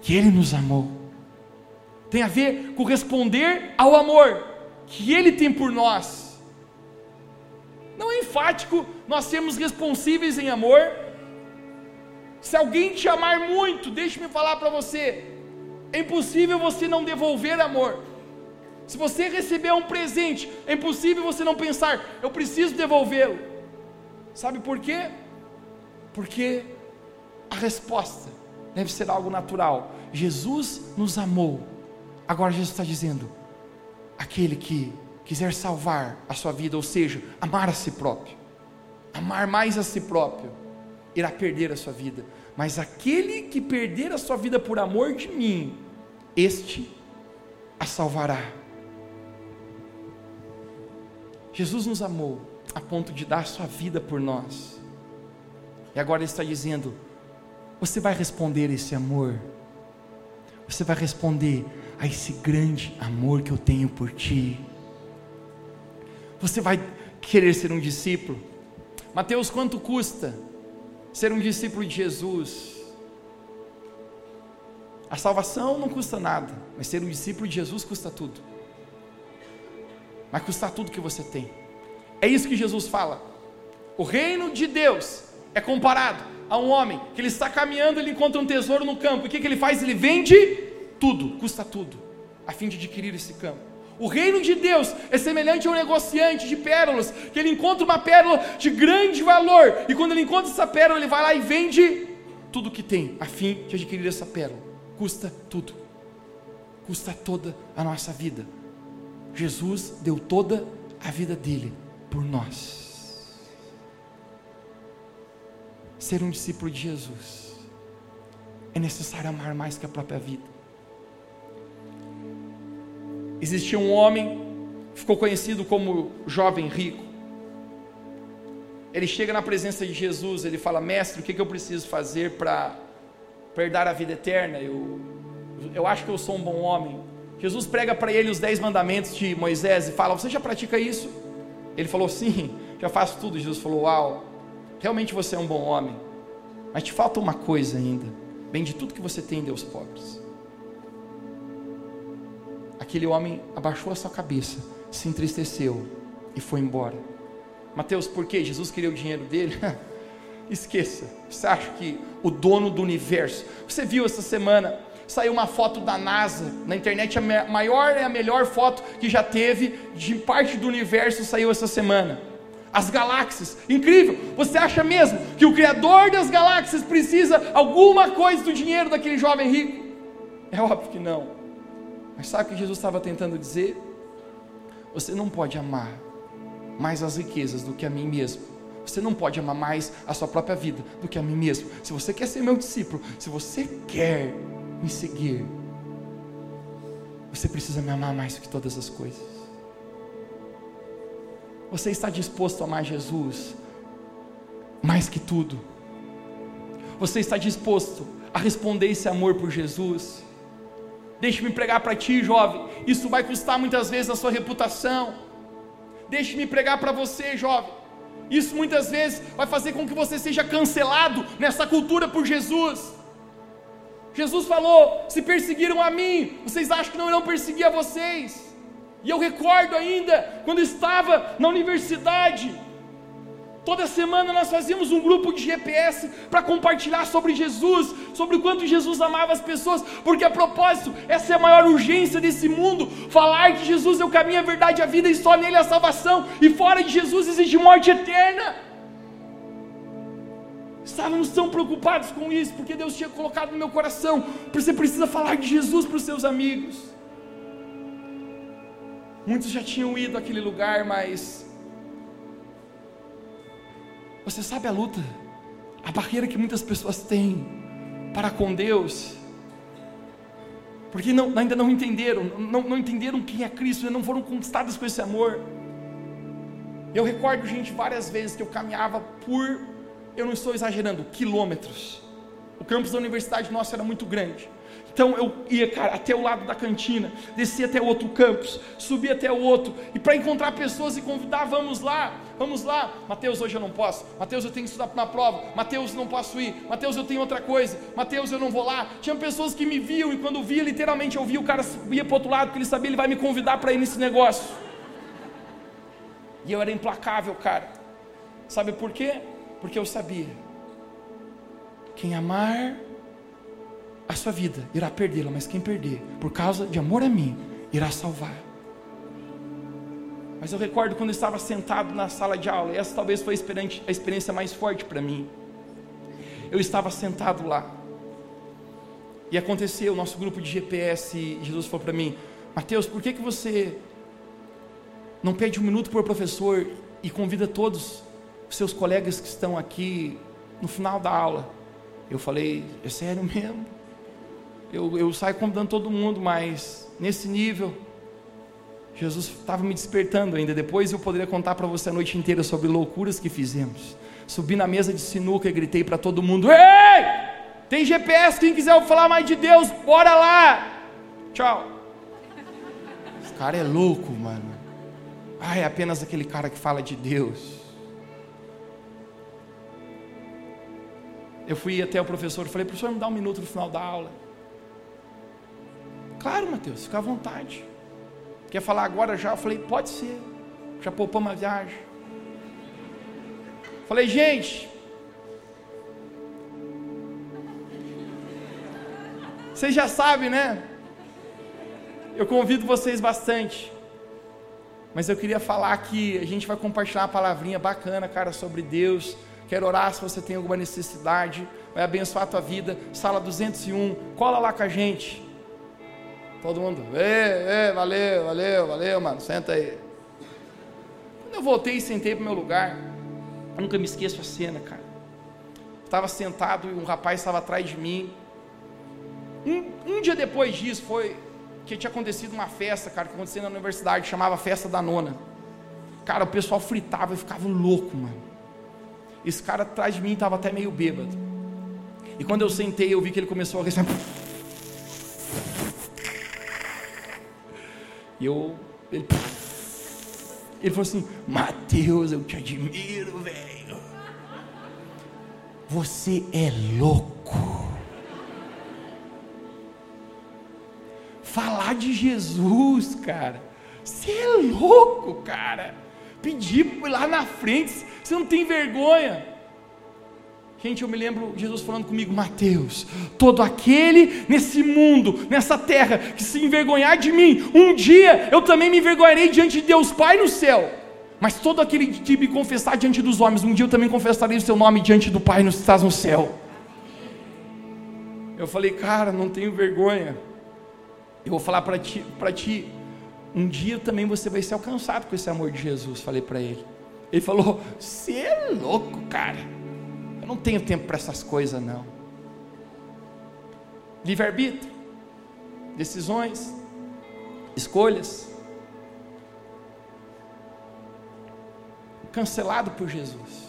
que ele nos amou, tem a ver com responder ao amor que ele tem por nós. Não é enfático nós sermos responsíveis em amor? Se alguém te amar muito, deixe-me falar para você, é impossível você não devolver amor. Se você receber um presente, é impossível você não pensar, eu preciso devolvê-lo. Sabe por quê? Porque a resposta deve ser algo natural. Jesus nos amou. Agora Jesus está dizendo: aquele que quiser salvar a sua vida, ou seja, amar a si próprio, amar mais a si próprio, irá perder a sua vida. Mas aquele que perder a sua vida por amor de mim, este a salvará. Jesus nos amou a ponto de dar sua vida por nós. E agora ele está dizendo: você vai responder esse amor? Você vai responder a esse grande amor que eu tenho por ti? Você vai querer ser um discípulo? Mateus, quanto custa ser um discípulo de Jesus? A salvação não custa nada, mas ser um discípulo de Jesus custa tudo. Vai custar tudo que você tem. É isso que Jesus fala. O reino de Deus é comparado a um homem que ele está caminhando, ele encontra um tesouro no campo. E o que, que ele faz? Ele vende tudo, custa tudo, a fim de adquirir esse campo. O reino de Deus é semelhante a um negociante de pérolas, que ele encontra uma pérola de grande valor, e quando ele encontra essa pérola, ele vai lá e vende tudo que tem, a fim de adquirir essa pérola. Custa tudo, custa toda a nossa vida. Jesus deu toda a vida dele por nós. ser um discípulo de Jesus, é necessário amar mais que a própria vida. Existia um homem, ficou conhecido como jovem rico. Ele chega na presença de Jesus, ele fala: Mestre, o que, que eu preciso fazer para perder a vida eterna? Eu, eu acho que eu sou um bom homem. Jesus prega para ele os dez mandamentos de Moisés e fala: Você já pratica isso? Ele falou: Sim, já faço tudo. Jesus falou: Uau, realmente você é um bom homem, mas te falta uma coisa ainda. Bem de tudo que você tem, Deus pobres. Aquele homem abaixou a sua cabeça, se entristeceu e foi embora. Mateus, por quê? Jesus queria o dinheiro dele? Esqueça. Você acha que o dono do universo. Você viu essa semana? Saiu uma foto da NASA na internet, a maior é a melhor foto que já teve de parte do universo saiu essa semana as galáxias. Incrível! Você acha mesmo que o Criador das galáxias precisa alguma coisa do dinheiro daquele jovem rico? É óbvio que não. Mas sabe o que Jesus estava tentando dizer? Você não pode amar mais as riquezas do que a mim mesmo. Você não pode amar mais a sua própria vida do que a mim mesmo. Se você quer ser meu discípulo, se você quer me seguir, você precisa me amar mais do que todas as coisas. Você está disposto a amar Jesus mais que tudo? Você está disposto a responder esse amor por Jesus? Deixe-me pregar para ti, jovem. Isso vai custar muitas vezes a sua reputação. Deixe-me pregar para você, jovem. Isso muitas vezes vai fazer com que você seja cancelado nessa cultura por Jesus. Jesus falou: se perseguiram a mim, vocês acham que não irão perseguir a vocês? E eu recordo ainda, quando estava na universidade, toda semana nós fazíamos um grupo de GPS para compartilhar sobre Jesus, sobre o quanto Jesus amava as pessoas, porque a propósito, essa é a maior urgência desse mundo: falar que Jesus é o caminho, a verdade, a vida e só nele a salvação, e fora de Jesus existe morte eterna. Estávamos tão preocupados com isso, porque Deus tinha colocado no meu coração: você precisa falar de Jesus para os seus amigos. Muitos já tinham ido àquele lugar, mas você sabe a luta, a barreira que muitas pessoas têm para com Deus, porque não, ainda não entenderam, não, não entenderam quem é Cristo, ainda não foram conquistados com esse amor. Eu recordo, gente, várias vezes que eu caminhava por, eu não estou exagerando, quilômetros. O campus da universidade nossa era muito grande. Então eu ia, cara, até o lado da cantina, descia até o outro campus, subia até o outro, e para encontrar pessoas e convidar, vamos lá, vamos lá. Mateus, hoje eu não posso. Mateus, eu tenho que estudar para uma prova. Mateus, não posso ir. Mateus, eu tenho outra coisa. Mateus, eu não vou lá. Tinha pessoas que me viam, e quando via, literalmente eu via o cara ia para outro lado, porque ele sabia, ele vai me convidar para ir nesse negócio. E eu era implacável, cara. Sabe por quê? Porque eu sabia. Quem amar a sua vida irá perdê-la, mas quem perder, por causa de amor a mim, irá salvar. Mas eu recordo quando eu estava sentado na sala de aula, essa talvez foi a experiência mais forte para mim. Eu estava sentado lá, e aconteceu, o nosso grupo de GPS, Jesus falou para mim: Mateus, por que, que você não pede um minuto para o professor e convida todos os seus colegas que estão aqui no final da aula? Eu falei: É sério mesmo? Eu, eu saio convidando todo mundo, mas nesse nível, Jesus estava me despertando ainda. Depois eu poderia contar para você a noite inteira sobre loucuras que fizemos. Subi na mesa de sinuca e gritei para todo mundo: Ei! Tem GPS, quem quiser falar mais de Deus, bora lá. Tchau. Esse cara é louco, mano. Ah, é apenas aquele cara que fala de Deus. Eu fui até o professor e falei, professor, me dá um minuto no final da aula. Claro, Mateus, fica à vontade. Quer falar agora já? Eu falei, pode ser. Já poupamos a viagem. Falei, gente, Vocês já sabem, né? Eu convido vocês bastante. Mas eu queria falar que a gente vai compartilhar uma palavrinha bacana, cara, sobre Deus. Quero orar se você tem alguma necessidade. Vai abençoar a tua vida. Sala 201. Cola lá com a gente. Todo mundo. Ê, ê, valeu, valeu, valeu, mano. Senta aí. Quando eu voltei e sentei para o meu lugar, eu nunca me esqueço a cena, cara. Estava sentado e um rapaz estava atrás de mim. Um, um dia depois disso foi que tinha acontecido uma festa, cara, que acontecia na universidade, chamava Festa da Nona. Cara, o pessoal fritava e ficava louco, mano. Esse cara atrás de mim estava até meio bêbado. E quando eu sentei, eu vi que ele começou a respirar. E eu. Ele, ele falou assim: Mateus, eu te admiro, velho. Você é louco. falar de Jesus, cara. Você é louco, cara. Pedir lá na frente, você não tem vergonha. Gente, eu me lembro Jesus falando comigo, Mateus, todo aquele nesse mundo, nessa terra, que se envergonhar de mim, um dia eu também me envergonharei diante de Deus Pai no céu. Mas todo aquele que me confessar diante dos homens, um dia eu também confessarei o seu nome diante do Pai que estás no céu. Eu falei, cara, não tenho vergonha. Eu vou falar para ti, para ti, um dia também você vai ser alcançado com esse amor de Jesus, falei para ele. Ele falou: "Você é louco, cara. Não tenho tempo para essas coisas não." Livre-arbítrio, decisões, escolhas. Cancelado por Jesus,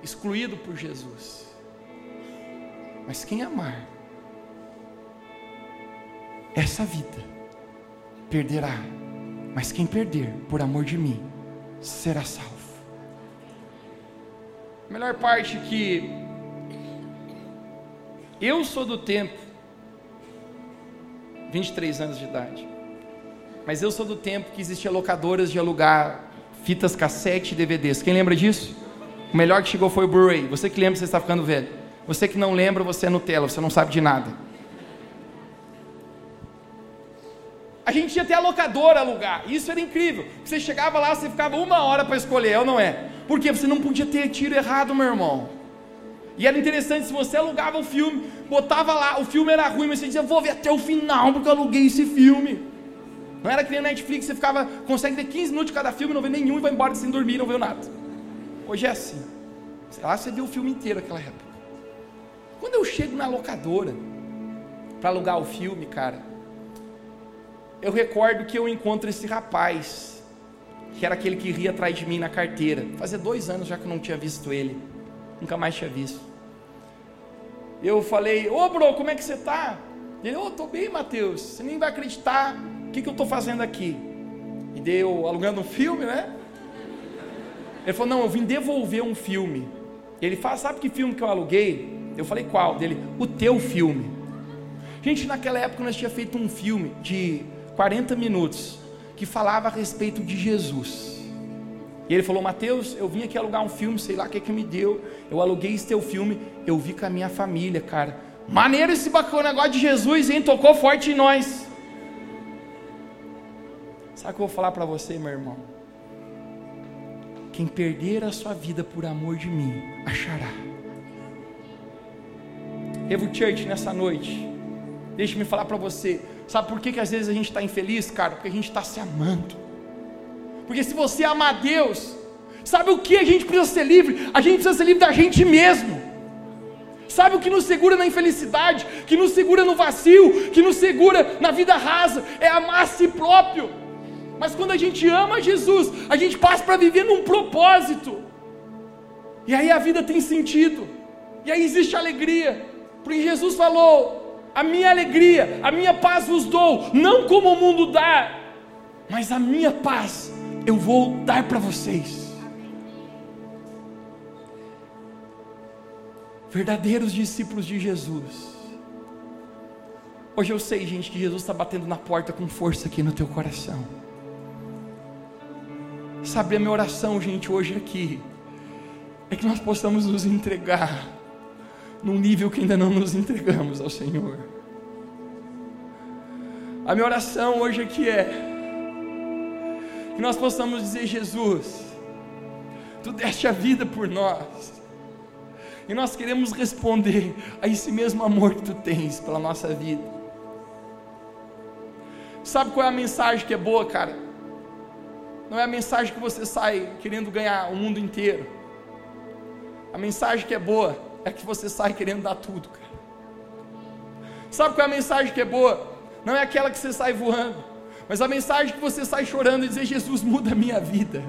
excluído por Jesus. Mas quem amar, essa vida perderá, mas quem perder por amor de mim será salvo. A melhor parte que eu sou do tempo, 23 anos de idade, mas eu sou do tempo que existia locadoras de alugar fitas cassete e DVDs. Quem lembra disso? O melhor que chegou foi o Blu-ray. Você que lembra, você está ficando velho. Você que não lembra, você é Nutella, você não sabe de nada. A gente ia até a locadora alugar. Isso era incrível. Você chegava lá, você ficava uma hora para escolher, ou não é? Porque você não podia ter tiro errado, meu irmão. E era interessante, se você alugava o filme, botava lá, o filme era ruim, mas você dizia, vou ver até o final, porque eu aluguei esse filme. Não era que nem Netflix, você ficava, consegue ver 15 minutos de cada filme, não vê nenhum e vai embora sem dormir, não vê nada. Hoje é assim. Lá você viu o filme inteiro naquela época. Quando eu chego na locadora para alugar o filme, cara, eu recordo que eu encontro esse rapaz, que era aquele que ria atrás de mim na carteira. Fazia dois anos já que eu não tinha visto ele, nunca mais tinha visto. Eu falei, ô bro, como é que você está? Ele, ô, oh, estou bem, Mateus, você nem vai acreditar o que, que eu estou fazendo aqui. E deu alugando um filme, né? Ele falou, não, eu vim devolver um filme. Ele fala, sabe que filme que eu aluguei? Eu falei, qual? Dele, o teu filme. Gente, naquela época nós tínhamos feito um filme de 40 minutos, que falava a respeito de Jesus. E ele falou: Mateus, eu vim aqui alugar um filme, sei lá o que, que me deu. Eu aluguei esse teu filme, eu vi com a minha família, cara. Maneiro esse bacana negócio de Jesus, hein? Tocou forte em nós. Sabe o que eu vou falar para você, meu irmão? Quem perder a sua vida por amor de mim, achará. Evo Church, nessa noite, deixe-me falar para você. Sabe por que, que às vezes a gente está infeliz, cara? Porque a gente está se amando. Porque se você amar Deus, sabe o que a gente precisa ser livre? A gente precisa ser livre da gente mesmo. Sabe o que nos segura na infelicidade, que nos segura no vazio, que nos segura na vida rasa? É amar a si próprio. Mas quando a gente ama Jesus, a gente passa para viver num propósito. E aí a vida tem sentido. E aí existe alegria. Porque Jesus falou: "A minha alegria, a minha paz vos dou, não como o mundo dá, mas a minha paz eu vou dar para vocês. Verdadeiros discípulos de Jesus. Hoje eu sei, gente, que Jesus está batendo na porta com força aqui no teu coração. Sabe, a minha oração, gente, hoje aqui, é que nós possamos nos entregar num nível que ainda não nos entregamos ao Senhor. A minha oração hoje aqui é que nós possamos dizer: Jesus, tu deste a vida por nós, e nós queremos responder a esse mesmo amor que tu tens pela nossa vida. Sabe qual é a mensagem que é boa, cara? Não é a mensagem que você sai querendo ganhar o mundo inteiro. A mensagem que é boa é que você sai querendo dar tudo, cara. Sabe qual é a mensagem que é boa? Não é aquela que você sai voando mas a mensagem que você sai chorando e dizer: Jesus, muda a minha vida.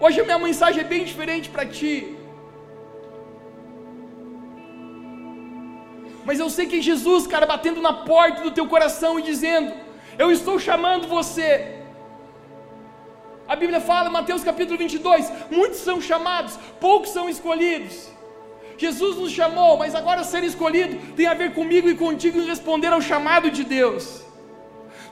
Hoje a minha mensagem é bem diferente para ti. Mas eu sei que é Jesus, cara, batendo na porta do teu coração e dizendo: Eu estou chamando você. A Bíblia fala, Mateus capítulo 22, muitos são chamados, poucos são escolhidos. Jesus nos chamou, mas agora ser escolhido tem a ver comigo e contigo em responder ao chamado de Deus.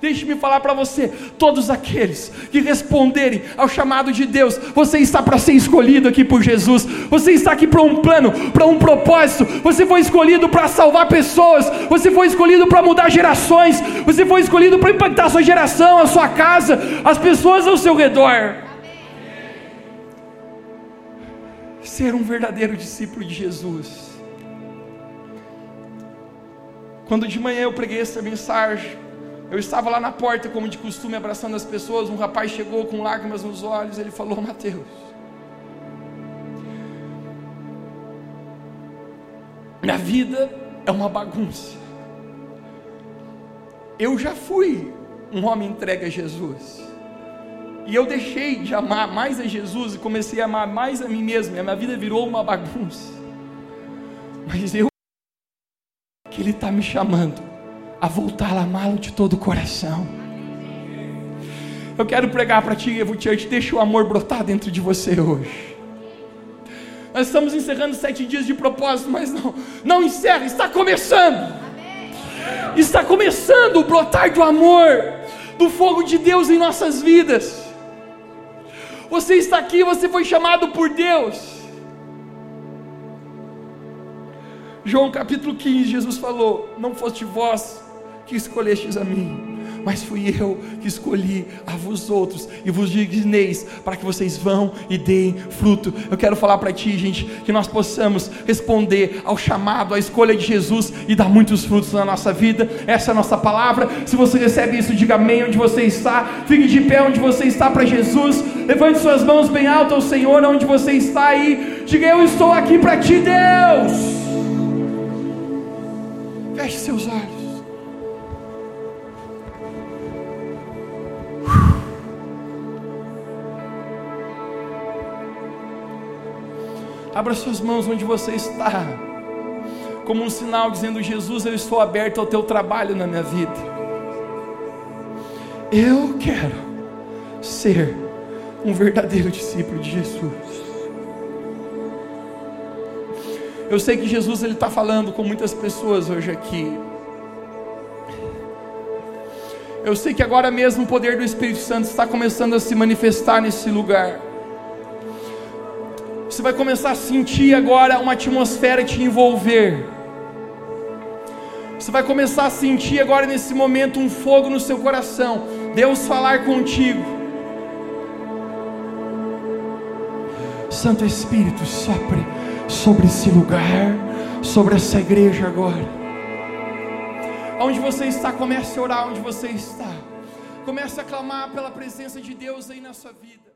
Deixe-me falar para você: todos aqueles que responderem ao chamado de Deus, você está para ser escolhido aqui por Jesus, você está aqui para um plano, para um propósito, você foi escolhido para salvar pessoas, você foi escolhido para mudar gerações, você foi escolhido para impactar a sua geração, a sua casa, as pessoas ao seu redor. Ser um verdadeiro discípulo de Jesus. Quando de manhã eu preguei essa mensagem, eu estava lá na porta, como de costume, abraçando as pessoas. Um rapaz chegou com lágrimas nos olhos. Ele falou: Mateus, minha vida é uma bagunça. Eu já fui um homem entregue a Jesus. E eu deixei de amar mais a Jesus e comecei a amar mais a mim mesmo. E a minha vida virou uma bagunça. Mas eu que Ele está me chamando a voltar a amá-lo de todo o coração. Eu quero pregar para ti, Evo Church, deixa o amor brotar dentro de você hoje. Nós estamos encerrando sete dias de propósito, mas não, não encerra, está começando. Está começando o brotar do amor, do fogo de Deus em nossas vidas. Você está aqui, você foi chamado por Deus. João capítulo 15, Jesus falou: Não foste vós que escolhestes a mim, mas fui eu que escolhi a vós outros e vos digneis para que vocês vão e deem fruto. Eu quero falar para ti, gente, que nós possamos responder ao chamado, à escolha de Jesus e dar muitos frutos na nossa vida. Essa é a nossa palavra. Se você recebe isso, diga amém onde você está. Fique de pé onde você está para Jesus. Levante suas mãos bem alto ao Senhor onde você está aí. Diga eu estou aqui para ti, Deus. Feche seus olhos. Abra suas mãos onde você está, como um sinal dizendo: Jesus, eu estou aberto ao teu trabalho na minha vida. Eu quero ser um verdadeiro discípulo de Jesus. Eu sei que Jesus ele está falando com muitas pessoas hoje aqui. Eu sei que agora mesmo o poder do Espírito Santo está começando a se manifestar nesse lugar. Você vai começar a sentir agora uma atmosfera te envolver. Você vai começar a sentir agora nesse momento um fogo no seu coração. Deus falar contigo. Santo Espírito, sopre sobre esse lugar, sobre essa igreja agora. Onde você está, comece a orar onde você está. Comece a clamar pela presença de Deus aí na sua vida.